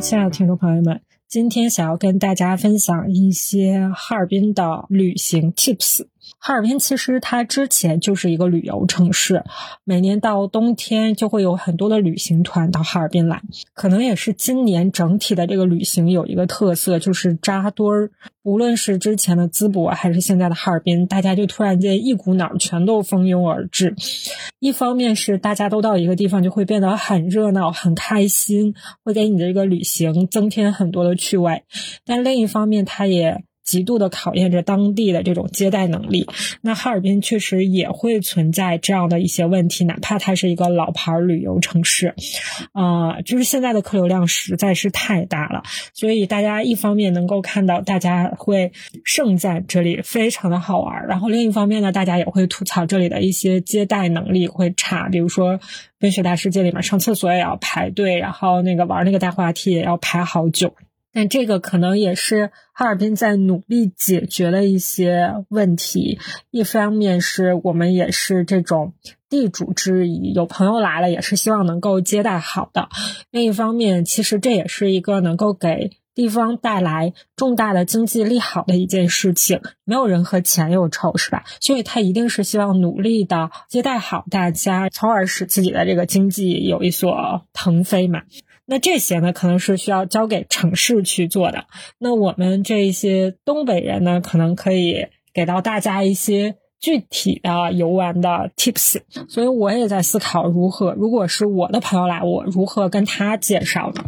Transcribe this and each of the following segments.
亲爱的听众朋友们，今天想要跟大家分享一些哈尔滨的旅行 tips。哈尔滨其实它之前就是一个旅游城市，每年到冬天就会有很多的旅行团到哈尔滨来。可能也是今年整体的这个旅行有一个特色，就是扎堆儿。无论是之前的淄博还是现在的哈尔滨，大家就突然间一股脑全都蜂拥而至。一方面是大家都到一个地方就会变得很热闹、很开心，会给你的这个旅行增添很多的趣味；但另一方面，它也。极度的考验着当地的这种接待能力。那哈尔滨确实也会存在这样的一些问题，哪怕它是一个老牌旅游城市，啊，就是现在的客流量实在是太大了。所以大家一方面能够看到大家会盛赞这里非常的好玩，然后另一方面呢，大家也会吐槽这里的一些接待能力会差，比如说冰雪大世界里面上厕所也要排队，然后那个玩那个大滑梯也要排好久。那这个可能也是哈尔滨在努力解决的一些问题。一方面是我们也是这种地主之谊，有朋友来了也是希望能够接待好的。另一方面，其实这也是一个能够给地方带来重大的经济利好的一件事情。没有人和钱有仇，是吧？所以他一定是希望努力的接待好大家，从而使自己的这个经济有一所腾飞嘛。那这些呢，可能是需要交给城市去做的。那我们这一些东北人呢，可能可以给到大家一些具体的游玩的 tips。所以我也在思考如何，如果是我的朋友来，我如何跟他介绍呢？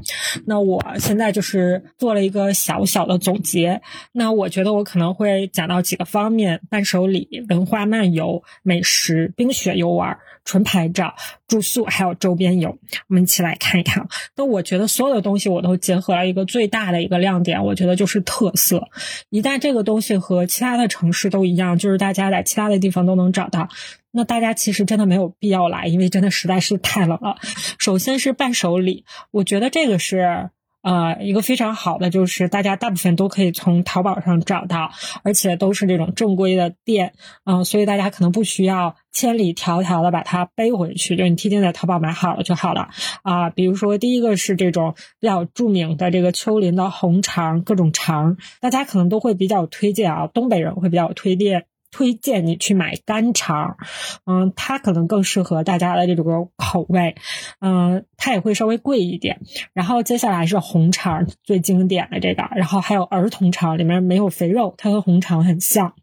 那我现在就是做了一个小小的总结。那我觉得我可能会讲到几个方面：伴手礼、文化漫游、美食、冰雪游玩。纯拍照、住宿还有周边游，我们一起来看一看。那我觉得所有的东西我都结合了一个最大的一个亮点，我觉得就是特色。一旦这个东西和其他的城市都一样，就是大家在其他的地方都能找到，那大家其实真的没有必要来，因为真的实在是太冷了。首先是伴手礼，我觉得这个是。呃，一个非常好的就是大家大部分都可以从淘宝上找到，而且都是这种正规的店，嗯，所以大家可能不需要千里迢迢的把它背回去，就你提前在淘宝买好了就好了。啊，比如说第一个是这种比较著名的这个秋林的红肠，各种肠，大家可能都会比较推荐啊，东北人会比较推荐。推荐你去买干肠，嗯，它可能更适合大家的这种口味，嗯，它也会稍微贵一点。然后接下来是红肠，最经典的这个，然后还有儿童肠，里面没有肥肉，它和红肠很像。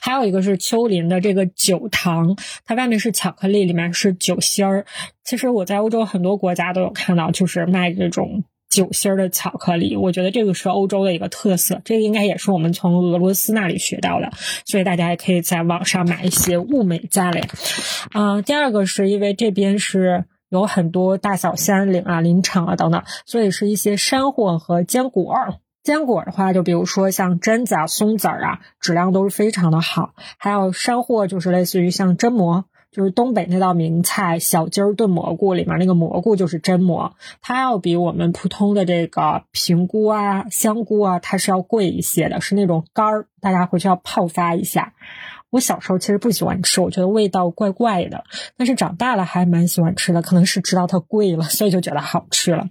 还有一个是丘林的这个酒糖，它外面是巧克力，里面是酒心儿。其实我在欧洲很多国家都有看到，就是卖这种。酒心儿的巧克力，我觉得这个是欧洲的一个特色，这个应该也是我们从俄罗斯那里学到的，所以大家也可以在网上买一些物美价廉。嗯，第二个是因为这边是有很多大小山岭啊、林场啊等等，所以是一些山货和坚果。坚果的话，就比如说像榛子啊、松子儿啊，质量都是非常的好。还有山货，就是类似于像榛蘑。就是东北那道名菜小鸡儿炖蘑菇，里面那个蘑菇就是榛蘑，它要比我们普通的这个平菇啊、香菇啊，它是要贵一些的，是那种干儿，大家回去要泡发一下。我小时候其实不喜欢吃，我觉得味道怪怪的，但是长大了还蛮喜欢吃的，可能是知道它贵了，所以就觉得好吃了。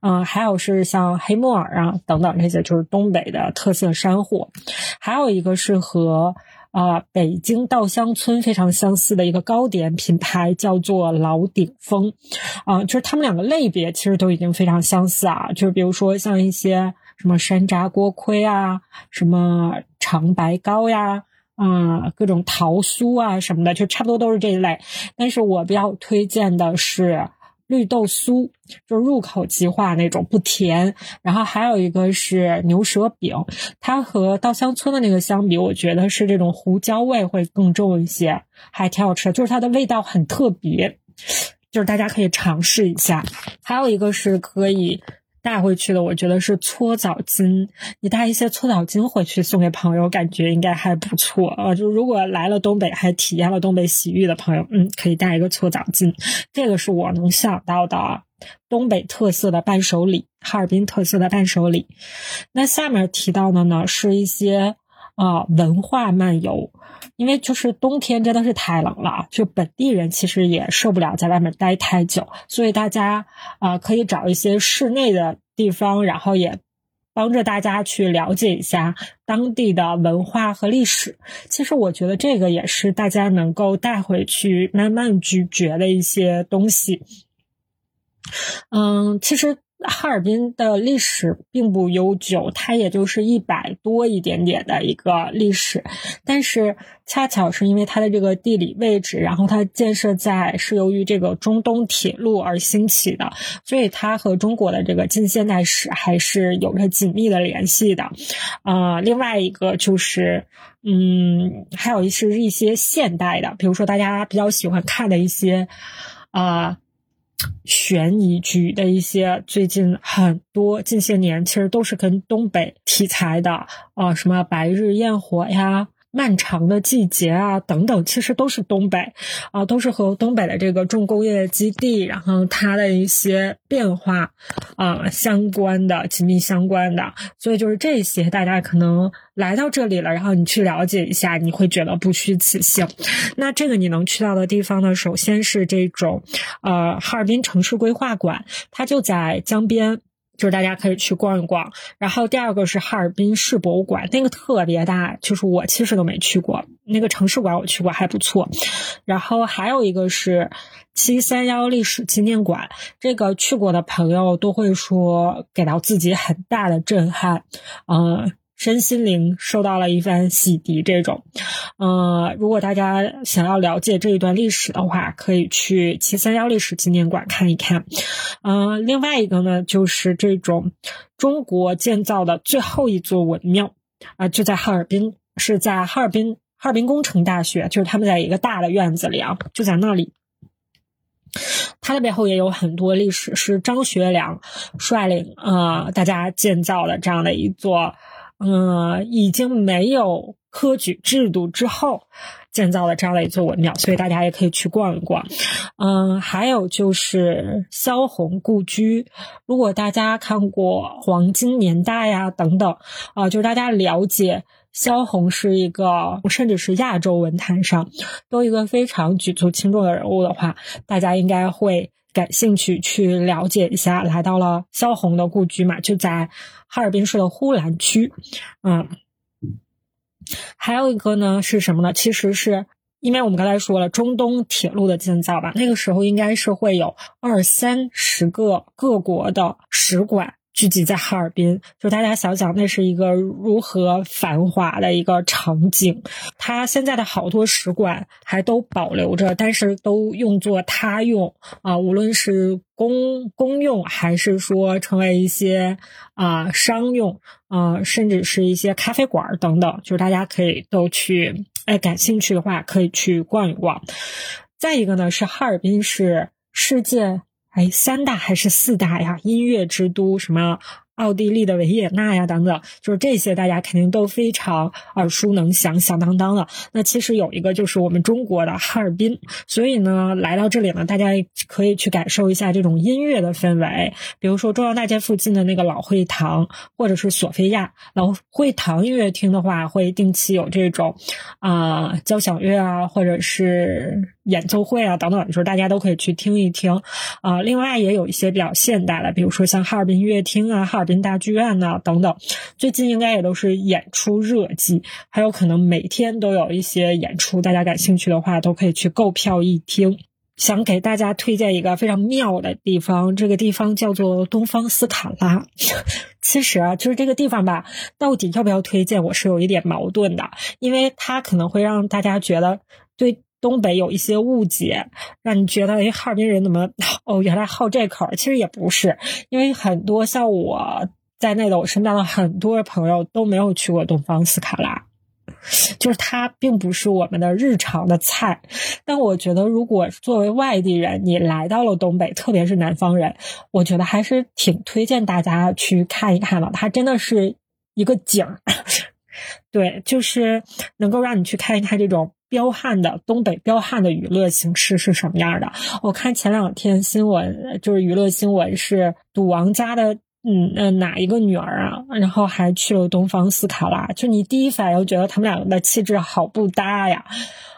嗯，还有是像黑木耳啊等等这些，就是东北的特色山货，还有一个是和。啊，北京稻香村非常相似的一个糕点品牌叫做老鼎丰，啊，就是他们两个类别其实都已经非常相似啊，就是比如说像一些什么山楂锅盔啊，什么长白糕呀，啊，各种桃酥啊什么的，就差不多都是这一类。但是我比较推荐的是。绿豆酥就入口即化那种，不甜。然后还有一个是牛舌饼，它和稻香村的那个相比，我觉得是这种胡椒味会更重一些，还挺好吃的。就是它的味道很特别，就是大家可以尝试一下。还有一个是可以。带回去的，我觉得是搓澡巾。你带一些搓澡巾回去送给朋友，感觉应该还不错啊。就如果来了东北还体验了东北洗浴的朋友，嗯，可以带一个搓澡巾。这个是我能想到的啊东北特色的伴手礼，哈尔滨特色的伴手礼。那下面提到的呢，是一些。啊，文化漫游，因为就是冬天真的是太冷了，就本地人其实也受不了在外面待太久，所以大家啊可以找一些室内的地方，然后也帮着大家去了解一下当地的文化和历史。其实我觉得这个也是大家能够带回去慢慢咀嚼的一些东西。嗯，其实。哈尔滨的历史并不悠久，它也就是一百多一点点的一个历史，但是恰巧是因为它的这个地理位置，然后它建设在是由于这个中东铁路而兴起的，所以它和中国的这个近现代史还是有着紧密的联系的。呃，另外一个就是，嗯，还有一是一些现代的，比如说大家比较喜欢看的一些，啊。悬疑剧的一些，最近很多近些年其实都是跟东北题材的啊，什么《白日焰火》呀。漫长的季节啊，等等，其实都是东北，啊，都是和东北的这个重工业基地，然后它的一些变化，啊，相关的紧密相关的。所以就是这些，大家可能来到这里了，然后你去了解一下，你会觉得不虚此行。那这个你能去到的地方呢，首先是这种，呃，哈尔滨城市规划馆，它就在江边。就是大家可以去逛一逛，然后第二个是哈尔滨市博物馆，那个特别大，就是我其实都没去过那个城市馆，我去过还不错。然后还有一个是七三幺历史纪念馆，这个去过的朋友都会说给到自己很大的震撼，嗯。身心灵受到了一番洗涤，这种，呃，如果大家想要了解这一段历史的话，可以去七三幺历史纪念馆看一看。嗯，另外一个呢，就是这种中国建造的最后一座文庙啊，就在哈尔滨，是在哈尔滨哈尔滨工程大学，就是他们在一个大的院子里啊，就在那里。它的背后也有很多历史，是张学良率领啊大家建造的这样的一座。嗯，已经没有科举制度之后建造的这样的一座文庙，所以大家也可以去逛一逛。嗯，还有就是萧红故居，如果大家看过《黄金年代》呀等等啊，就是大家了解萧红是一个，甚至是亚洲文坛上都一个非常举足轻重的人物的话，大家应该会。感兴趣去了解一下，来到了萧红的故居嘛，就在哈尔滨市的呼兰区。嗯，还有一个呢是什么呢？其实是因为我们刚才说了中东铁路的建造吧，那个时候应该是会有二三十个各国的使馆。聚集在哈尔滨，就大家想想，那是一个如何繁华的一个场景。它现在的好多使馆还都保留着，但是都用作他用啊，无论是公公用，还是说成为一些啊商用啊，甚至是一些咖啡馆等等，就是大家可以都去，哎，感兴趣的话可以去逛一逛。再一个呢，是哈尔滨是世界。哎，三大还是四大呀？音乐之都，什么？奥地利的维也纳呀，等等，就是这些，大家肯定都非常耳熟能详、响当当的。那其实有一个就是我们中国的哈尔滨，所以呢，来到这里呢，大家可以去感受一下这种音乐的氛围。比如说中央大街附近的那个老会堂，或者是索菲亚老会堂音乐厅的话，会定期有这种啊交响乐啊，或者是演奏会啊等等，就是大家都可以去听一听啊。另外也有一些比较现代的，比如说像哈尔滨音乐厅啊，哈。哈尔滨大剧院呐，等等，最近应该也都是演出热季，还有可能每天都有一些演出，大家感兴趣的话都可以去购票一听。想给大家推荐一个非常妙的地方，这个地方叫做东方斯卡拉。其实啊，就是这个地方吧，到底要不要推荐，我是有一点矛盾的，因为它可能会让大家觉得对。东北有一些误解，让你觉得哎，哈尔滨人怎么哦，原来好这口其实也不是，因为很多像我在内的，我身边的很多朋友都没有去过东方斯卡拉，就是它并不是我们的日常的菜。但我觉得，如果作为外地人，你来到了东北，特别是南方人，我觉得还是挺推荐大家去看一看的。它真的是一个景儿，对，就是能够让你去看一看这种。彪悍的东北彪悍的娱乐形式是什么样的？我看前两天新闻，就是娱乐新闻是赌王家的，嗯嗯哪一个女儿啊？然后还去了东方斯卡拉，就你第一反应觉得他们两个的气质好不搭呀，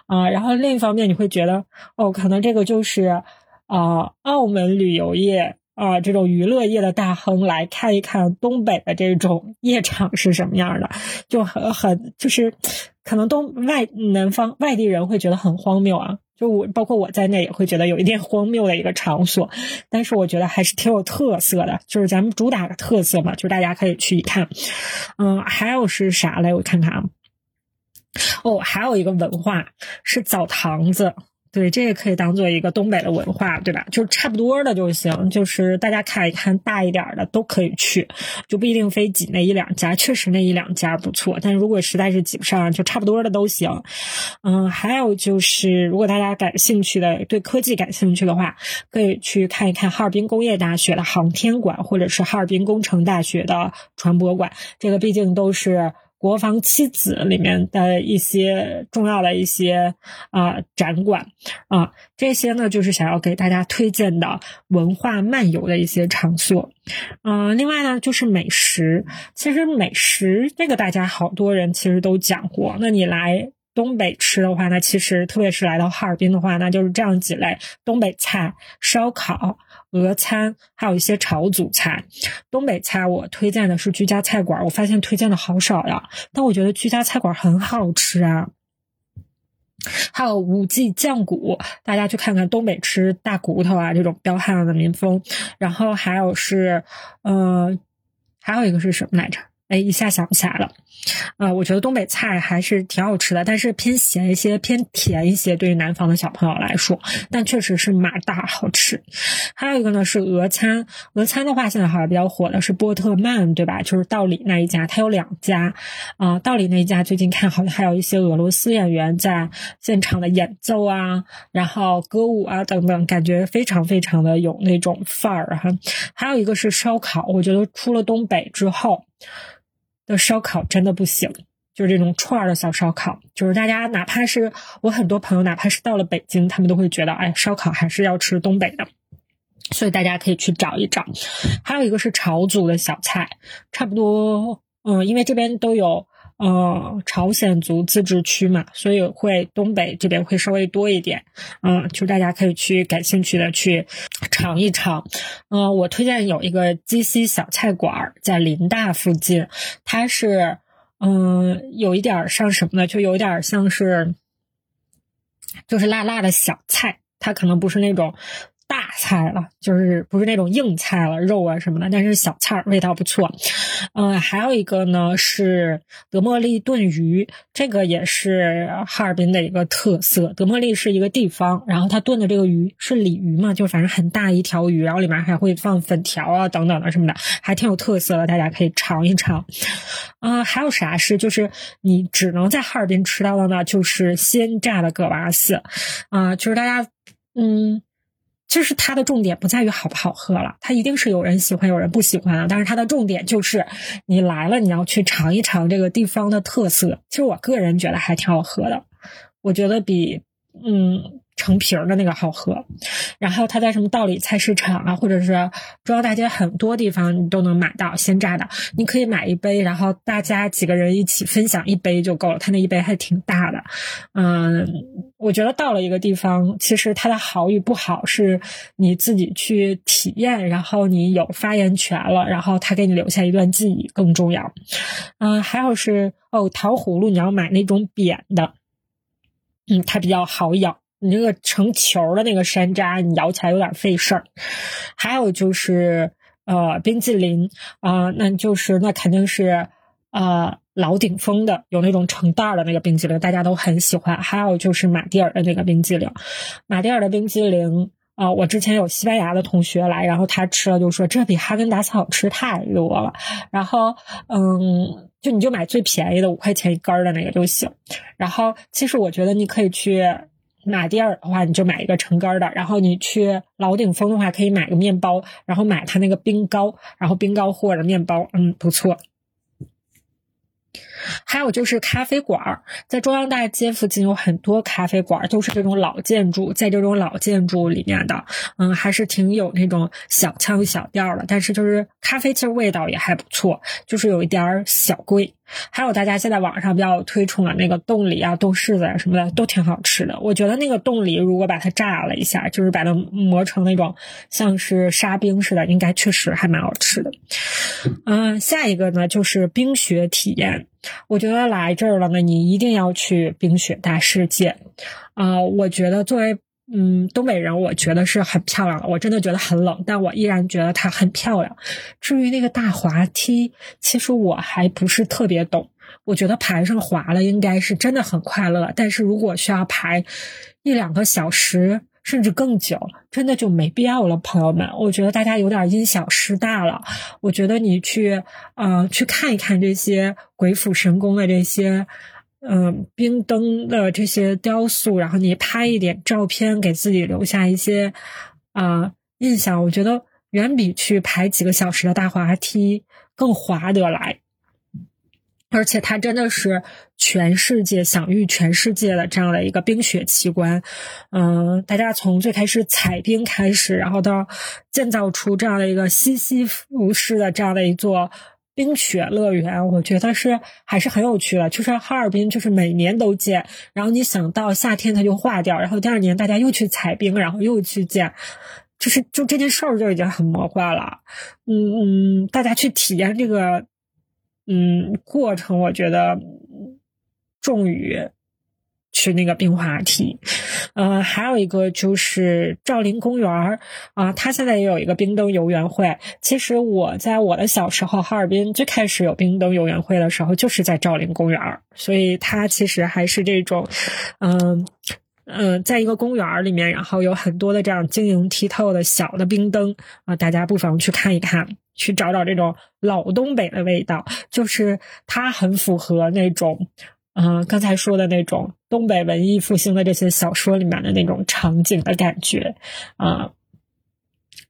啊，然后另一方面你会觉得，哦，可能这个就是啊澳门旅游业啊这种娱乐业的大亨来看一看东北的这种夜场是什么样的，就很很就是可能东外南方外地人会觉得很荒谬啊。就我包括我在内也会觉得有一点荒谬的一个场所，但是我觉得还是挺有特色的，就是咱们主打的特色嘛，就是大家可以去一看。嗯，还有是啥嘞？我看看啊。哦，还有一个文化是澡堂子。对，这个可以当做一个东北的文化，对吧？就是差不多的就行，就是大家看一看大一点的都可以去，就不一定非挤那一两家。确实那一两家不错，但如果实在是挤不上，就差不多的都行。嗯，还有就是，如果大家感兴趣的，对科技感兴趣的话，可以去看一看哈尔滨工业大学的航天馆，或者是哈尔滨工程大学的传播馆。这个毕竟都是。国防七子里面的一些重要的一些啊展馆啊，这些呢就是想要给大家推荐的文化漫游的一些场所。嗯，另外呢就是美食，其实美食这个大家好多人其实都讲过。那你来东北吃的话，那其实特别是来到哈尔滨的话，那就是这样几类：东北菜、烧烤。俄餐还有一些炒祖菜，东北菜我推荐的是居家菜馆，我发现推荐的好少呀，但我觉得居家菜馆很好吃啊。还有五记酱骨，大家去看看东北吃大骨头啊这种彪悍的民风。然后还有是，呃，还有一个是什么来着？哎，一下想不起来了。啊，我觉得东北菜还是挺好吃的，但是偏咸一些，偏甜一些，对于南方的小朋友来说，但确实是马大好吃。还有一个呢是俄餐，俄餐的话现在好像比较火的是波特曼，对吧？就是道里那一家，它有两家。啊，道里那一家最近看好像还有一些俄罗斯演员在现场的演奏啊，然后歌舞啊等等，感觉非常非常的有那种范儿哈。还有一个是烧烤，我觉得出了东北之后。的烧烤真的不行，就是这种串儿的小烧烤，就是大家哪怕是我很多朋友，哪怕是到了北京，他们都会觉得，哎，烧烤还是要吃东北的，所以大家可以去找一找。还有一个是朝族的小菜，差不多，嗯，因为这边都有。呃，朝鲜族自治区嘛，所以会东北这边会稍微多一点，嗯，就大家可以去感兴趣的去尝一尝。嗯，我推荐有一个鸡西小菜馆在林大附近，它是嗯有一点像什么呢？就有点像是就是辣辣的小菜，它可能不是那种。大菜了，就是不是那种硬菜了，肉啊什么的，但是小菜味道不错。嗯，还有一个呢是德莫利炖鱼，这个也是哈尔滨的一个特色。德莫利是一个地方，然后它炖的这个鱼是鲤鱼嘛，就反正很大一条鱼，然后里面还会放粉条啊等等的什么的，还挺有特色的，大家可以尝一尝。嗯，还有啥是就是你只能在哈尔滨吃到的呢？就是鲜榨的葛瓦斯啊，就是大家嗯。就是它的重点不在于好不好喝了，它一定是有人喜欢有人不喜欢啊。但是它的重点就是你来了，你要去尝一尝这个地方的特色。其实我个人觉得还挺好喝的，我觉得比嗯。成瓶儿的那个好喝，然后它在什么道里菜市场啊，或者是中央大街很多地方你都能买到鲜榨的。你可以买一杯，然后大家几个人一起分享一杯就够了。它那一杯还挺大的。嗯，我觉得到了一个地方，其实它的好与不好是你自己去体验，然后你有发言权了，然后他给你留下一段记忆更重要。嗯，还有是哦，糖葫芦你要买那种扁的，嗯，它比较好咬。你这个成球的那个山楂，你咬起来有点费事儿。还有就是呃，冰淇淋啊，那就是那肯定是呃老顶峰的，有那种成袋的那个冰淇淋，大家都很喜欢。还有就是马蒂尔的那个冰激凌，马蒂尔的冰激凌啊，我之前有西班牙的同学来，然后他吃了就说这比哈根达斯好吃太多了。然后嗯，就你就买最便宜的五块钱一根的那个就行。然后其实我觉得你可以去。马迭尔的话，你就买一个橙干的；然后你去老鼎峰的话，可以买个面包，然后买它那个冰糕，然后冰糕或者面包，嗯，不错。还有就是咖啡馆，在中央大街附近有很多咖啡馆，都是这种老建筑，在这种老建筑里面的，嗯，还是挺有那种小腔小调的。但是就是咖啡其实味道也还不错，就是有一点儿小贵。还有大家现在网上比较推崇的那个冻梨啊、冻柿子啊什么的，都挺好吃的。我觉得那个冻梨如果把它炸了一下，就是把它磨成那种像是沙冰似的，应该确实还蛮好吃的。嗯，下一个呢就是冰雪体验。我觉得来这儿了呢，你一定要去冰雪大世界。啊，我觉得作为嗯东北人，我觉得是很漂亮的。我真的觉得很冷，但我依然觉得它很漂亮。至于那个大滑梯，其实我还不是特别懂。我觉得排上滑了，应该是真的很快乐。但是如果需要排一两个小时。甚至更久，真的就没必要了，朋友们。我觉得大家有点因小失大了。我觉得你去，呃，去看一看这些鬼斧神工的这些，嗯，冰灯的这些雕塑，然后你拍一点照片，给自己留下一些啊印象。我觉得远比去排几个小时的大滑梯更划得来。而且它真的是全世界享誉全世界的这样的一个冰雪奇观，嗯，大家从最开始采冰开始，然后到建造出这样的一个西西弗式的这样的一座冰雪乐园，我觉得是还是很有趣的。就是哈尔滨，就是每年都建，然后你想到夏天它就化掉，然后第二年大家又去采冰，然后又去建，就是就这件事儿就已经很魔幻了。嗯嗯，大家去体验这个。嗯，过程我觉得重于去那个冰滑梯。呃，还有一个就是赵林公园儿啊，它现在也有一个冰灯游园会。其实我在我的小时候，哈尔滨最开始有冰灯游园会的时候，就是在赵林公园儿，所以它其实还是这种，嗯嗯，在一个公园里面，然后有很多的这样晶莹剔透的小的冰灯啊，大家不妨去看一看。去找找这种老东北的味道，就是它很符合那种，嗯，刚才说的那种东北文艺复兴的这些小说里面的那种场景的感觉，啊。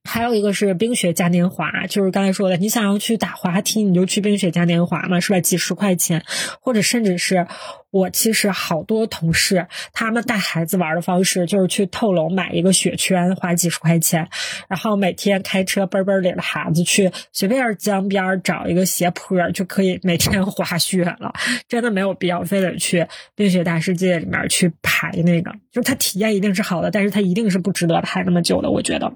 还有一个是冰雪嘉年华，就是刚才说的，你想要去打滑梯，你就去冰雪嘉年华嘛，是吧？几十块钱，或者甚至是。我其实好多同事，他们带孩子玩的方式就是去透楼买一个雪圈，花几十块钱，然后每天开车奔奔领着孩子去随便江边找一个斜坡，就可以每天滑雪了。真的没有必要非得去冰雪大世界里面去排那个，就是他体验一定是好的，但是他一定是不值得排那么久的。我觉得，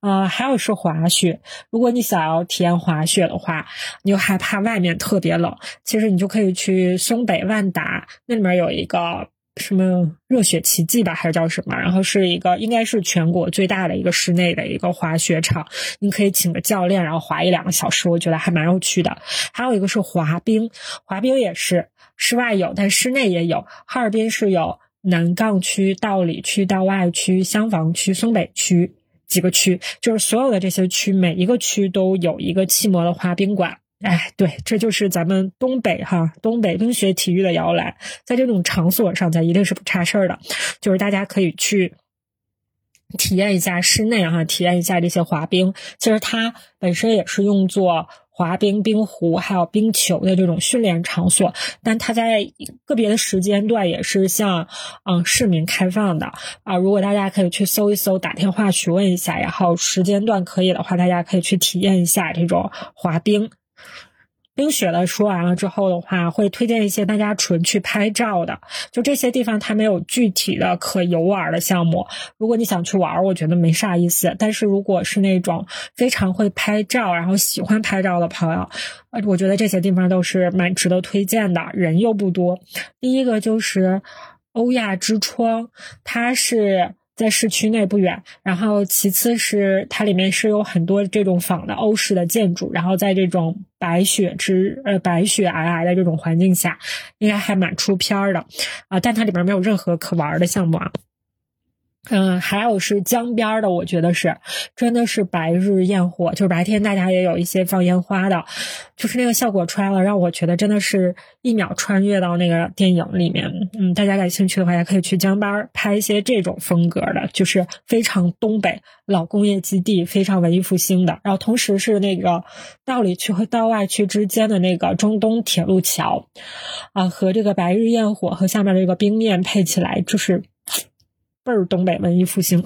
呃，还有是滑雪，如果你想要体验滑雪的话，你又害怕外面特别冷，其实你就可以去松北万达。那里面有一个什么热血奇迹吧，还是叫什么？然后是一个应该是全国最大的一个室内的一个滑雪场，你可以请个教练，然后滑一两个小时，我觉得还蛮有趣的。还有一个是滑冰，滑冰也是室外有，但室内也有。哈尔滨是有南岗区、道里区、道外区、香坊区、松北区几个区，就是所有的这些区，每一个区都有一个气模的滑冰馆。哎，对，这就是咱们东北哈，东北冰雪体育的摇篮，在这种场所上，咱一定是不差事儿的。就是大家可以去体验一下室内哈，体验一下这些滑冰。其实它本身也是用作滑冰、冰壶还有冰球的这种训练场所，但它在个别的时间段也是向嗯市民开放的啊。如果大家可以去搜一搜，打电话询问一下，然后时间段可以的话，大家可以去体验一下这种滑冰。冰雪的说完了之后的话，会推荐一些大家纯去拍照的。就这些地方，它没有具体的可游玩的项目。如果你想去玩，我觉得没啥意思。但是如果是那种非常会拍照，然后喜欢拍照的朋友，呃，我觉得这些地方都是蛮值得推荐的。人又不多。第一个就是欧亚之窗，它是。在市区内不远，然后其次是它里面是有很多这种仿的欧式的建筑，然后在这种白雪之呃白雪皑皑的这种环境下，应该还蛮出片儿的啊。但它里面没有任何可玩的项目啊。嗯，还有是江边的，我觉得是真的是白日焰火，就是白天大家也有一些放烟花的，就是那个效果出来了，让我觉得真的是一秒穿越到那个电影里面。嗯，大家感兴趣的话，也可以去江边拍一些这种风格的，就是非常东北老工业基地，非常文艺复兴的。然后同时是那个道里区和道外区之间的那个中东铁路桥，啊，和这个白日焰火和下面这个冰面配起来，就是。倍儿东北文艺复兴，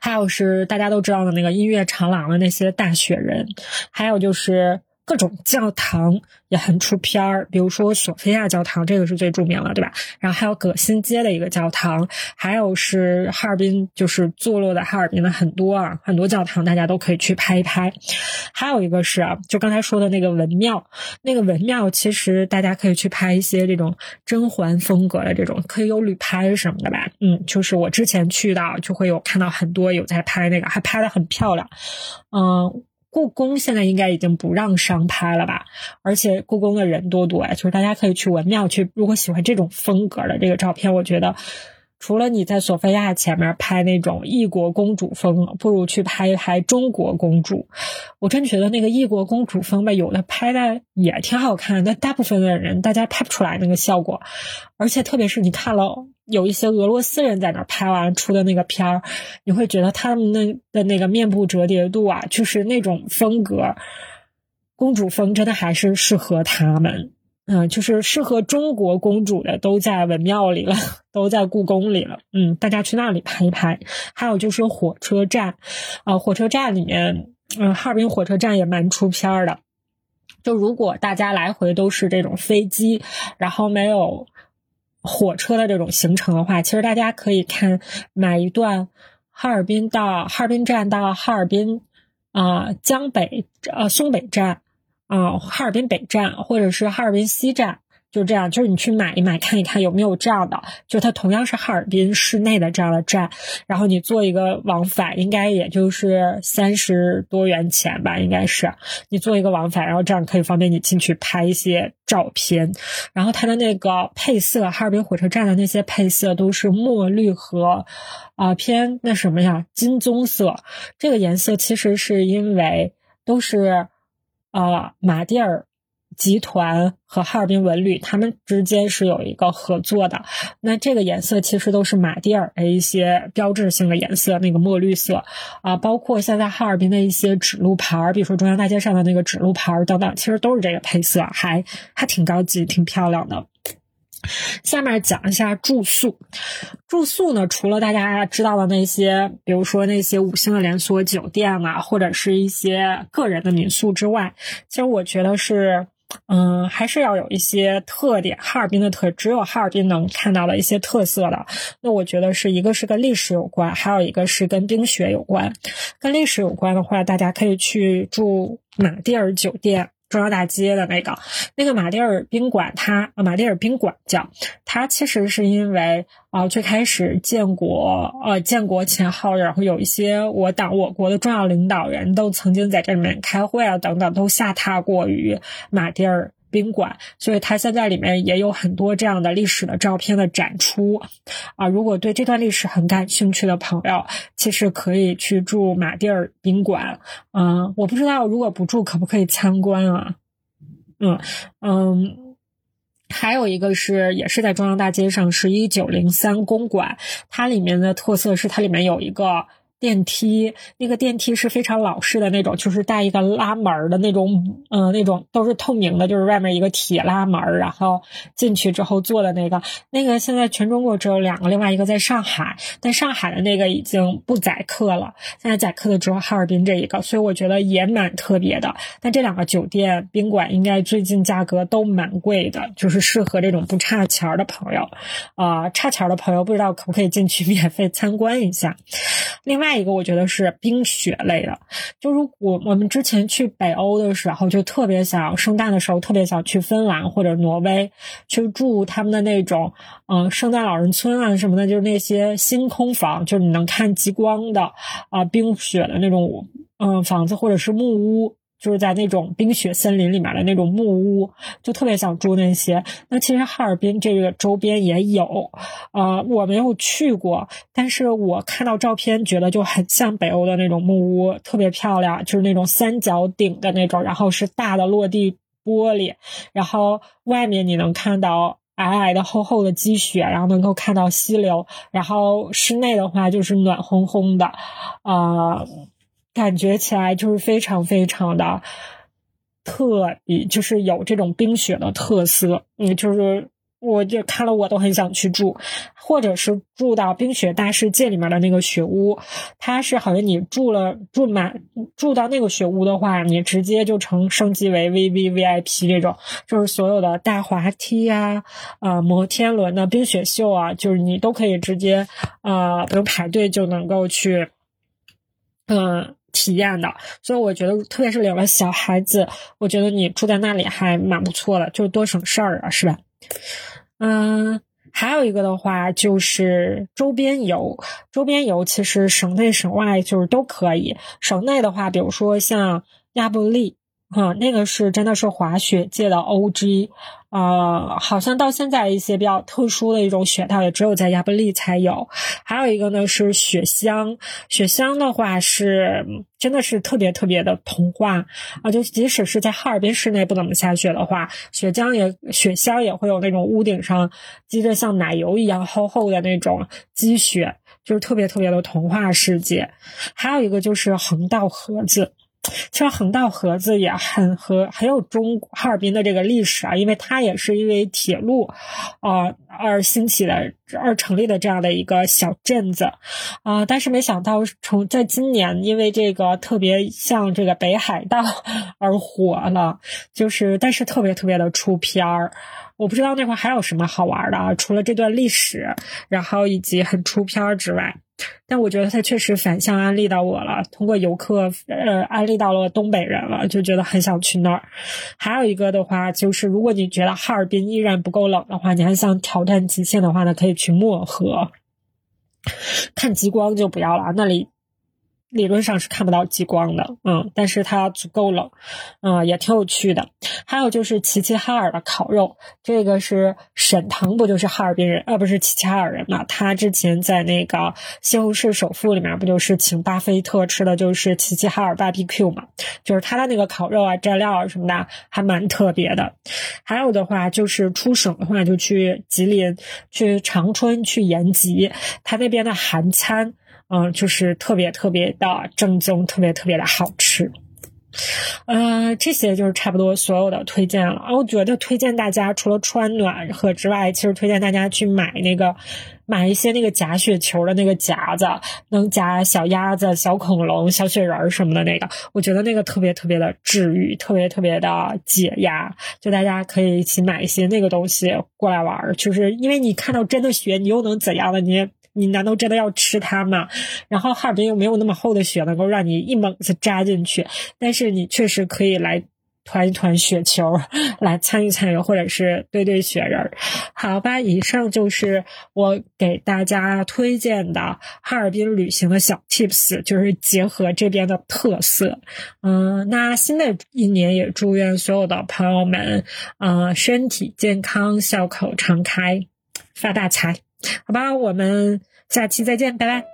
还有是大家都知道的那个音乐长廊的那些大雪人，还有就是。各种教堂也很出片儿，比如说索菲亚教堂，这个是最著名的，对吧？然后还有葛新街的一个教堂，还有是哈尔滨，就是坐落在哈尔滨的很多啊，很多教堂，大家都可以去拍一拍。还有一个是啊，就刚才说的那个文庙，那个文庙其实大家可以去拍一些这种甄嬛风格的这种，可以有旅拍什么的吧？嗯，就是我之前去到，就会有看到很多有在拍那个，还拍的很漂亮，嗯。故宫现在应该已经不让商拍了吧？而且故宫的人多多呀，就是大家可以去文庙去。如果喜欢这种风格的这个照片，我觉得除了你在索菲亚前面拍那种异国公主风，不如去拍一拍中国公主。我真觉得那个异国公主风吧，有的拍的也挺好看，但大部分的人大家拍不出来那个效果。而且特别是你看了。有一些俄罗斯人在那拍完出的那个片儿，你会觉得他们那的那个面部折叠度啊，就是那种风格，公主风真的还是适合他们。嗯，就是适合中国公主的都在文庙里了，都在故宫里了。嗯，大家去那里拍一拍。还有就是火车站，啊，火车站里面，嗯，哈尔滨火车站也蛮出片儿的。就如果大家来回都是这种飞机，然后没有。火车的这种行程的话，其实大家可以看买一段哈尔滨到哈尔滨站到哈尔滨啊江北呃松北站啊哈尔滨北站或者是哈尔滨西站。就这样，就是你去买一买，看一看有没有这样的。就它同样是哈尔滨市内的这样的站，然后你做一个往返，应该也就是三十多元钱吧，应该是你做一个往返，然后这样可以方便你进去拍一些照片。然后它的那个配色，哈尔滨火车站的那些配色都是墨绿和啊偏那什么呀金棕色。这个颜色其实是因为都是啊马蒂尔。集团和哈尔滨文旅，他们之间是有一个合作的。那这个颜色其实都是马蒂尔的一些标志性的颜色，那个墨绿色啊，包括现在哈尔滨的一些指路牌儿，比如说中央大街上的那个指路牌儿等等，其实都是这个配色，还还挺高级、挺漂亮的。下面讲一下住宿。住宿呢，除了大家知道的那些，比如说那些五星的连锁酒店啊，或者是一些个人的民宿之外，其实我觉得是。嗯，还是要有一些特点，哈尔滨的特，只有哈尔滨能看到的一些特色的。那我觉得是一个是跟历史有关，还有一个是跟冰雪有关。跟历史有关的话，大家可以去住马蒂尔酒店。中央大街的那个那个马迭尔宾馆，它马迭尔宾馆叫它，其实是因为啊，最开始建国呃建国前后，然后有一些我党我国的重要领导人都曾经在这里面开会啊等等，都下榻过于马迭尔。宾馆，所以它现在里面也有很多这样的历史的照片的展出，啊，如果对这段历史很感兴趣的朋友，其实可以去住马蒂尔宾馆，嗯，我不知道如果不住可不可以参观啊，嗯嗯，还有一个是也是在中央大街上，是一九零三公馆，它里面的特色是它里面有一个。电梯那个电梯是非常老式的那种，就是带一个拉门的那种，嗯，那种都是透明的，就是外面一个铁拉门，然后进去之后坐的那个，那个现在全中国只有两个，另外一个在上海，但上海的那个已经不载客了，现在载客的只有哈尔滨这一个，所以我觉得也蛮特别的。但这两个酒店宾馆应该最近价格都蛮贵的，就是适合这种不差钱的朋友，啊，差钱的朋友不知道可不可以进去 免费参观一下。另外。一个我觉得是冰雪类的，就如果我们之前去北欧的时候，就特别想圣诞的时候特别想去芬兰或者挪威去住他们的那种，嗯，圣诞老人村啊什么的，就是那些星空房，就是你能看极光的啊，冰雪的那种，嗯，房子或者是木屋。就是在那种冰雪森林里面的那种木屋，就特别想住那些。那其实哈尔滨这个周边也有，呃，我没有去过，但是我看到照片觉得就很像北欧的那种木屋，特别漂亮，就是那种三角顶的那种，然后是大的落地玻璃，然后外面你能看到。皑皑的、厚厚的积雪，然后能够看到溪流，然后室内的话就是暖烘烘的，啊，感觉起来就是非常非常的特，就是有这种冰雪的特色，嗯，就是。我就看了，我都很想去住，或者是住到冰雪大世界里面的那个雪屋。它是好像你住了住满住到那个雪屋的话，你直接就成升级为 V V V I P 这种，就是所有的大滑梯呀、啊摩天轮的冰雪秀啊，就是你都可以直接啊不用排队就能够去嗯体验的。所以我觉得，特别是领了小孩子，我觉得你住在那里还蛮不错的，就是多省事儿啊，是吧？嗯，还有一个的话就是周边游，周边游其实省内省外就是都可以。省内的话，比如说像亚布力。啊，那个是真的是滑雪界的 O.G. 啊，好像到现在一些比较特殊的一种雪道也只有在亚布力才有。还有一个呢是雪乡，雪乡的话是真的是特别特别的童话啊！就即使是在哈尔滨市内不怎么下雪的话，雪乡也雪乡也会有那种屋顶上积着像奶油一样厚厚的那种积雪，就是特别特别的童话世界。还有一个就是横道河子。其实横道河子也很和很有中哈尔滨的这个历史啊，因为它也是因为铁路，啊而兴起的而成立的这样的一个小镇子，啊，但是没想到从在今年因为这个特别像这个北海道 而火了，就是但是特别特别的出片儿，我不知道那块还有什么好玩的啊，除了这段历史，然后以及很出片儿之外。但我觉得他确实反向安利到我了，通过游客呃安利到了东北人了，就觉得很想去那儿。还有一个的话，就是如果你觉得哈尔滨依然不够冷的话，你还想挑战极限的话呢，可以去漠河看极光就不要了，那里。理论上是看不到极光的，嗯，但是它足够冷，嗯，也挺有趣的。还有就是齐齐哈尔的烤肉，这个是沈腾，不就是哈尔滨人，呃，不是齐齐哈尔人嘛？他之前在那个《西红柿首富》里面，不就是请巴菲特吃的就是齐齐哈尔 BBQ 嘛？就是他的那个烤肉啊、蘸料啊什么的，还蛮特别的。还有的话，就是出省的话，就去吉林、去长春、去延吉，他那边的韩餐。嗯，就是特别特别的正宗，特别特别的好吃。呃，这些就是差不多所有的推荐了。我觉得推荐大家除了穿暖和之外，其实推荐大家去买那个买一些那个夹雪球的那个夹子，能夹小鸭子、小恐龙、小雪人什么的那个。我觉得那个特别特别的治愈，特别特别的解压。就大家可以一起买一些那个东西过来玩，就是因为你看到真的雪，你又能怎样呢？你。你难道真的要吃它吗？然后哈尔滨又没有那么厚的雪能够让你一猛子扎进去，但是你确实可以来团一团雪球，来参与参与，或者是堆堆雪人。好吧，以上就是我给大家推荐的哈尔滨旅行的小 tips，就是结合这边的特色。嗯，那新的一年也祝愿所有的朋友们，嗯，身体健康，笑口常开，发大财。好吧，我们下期再见，拜拜。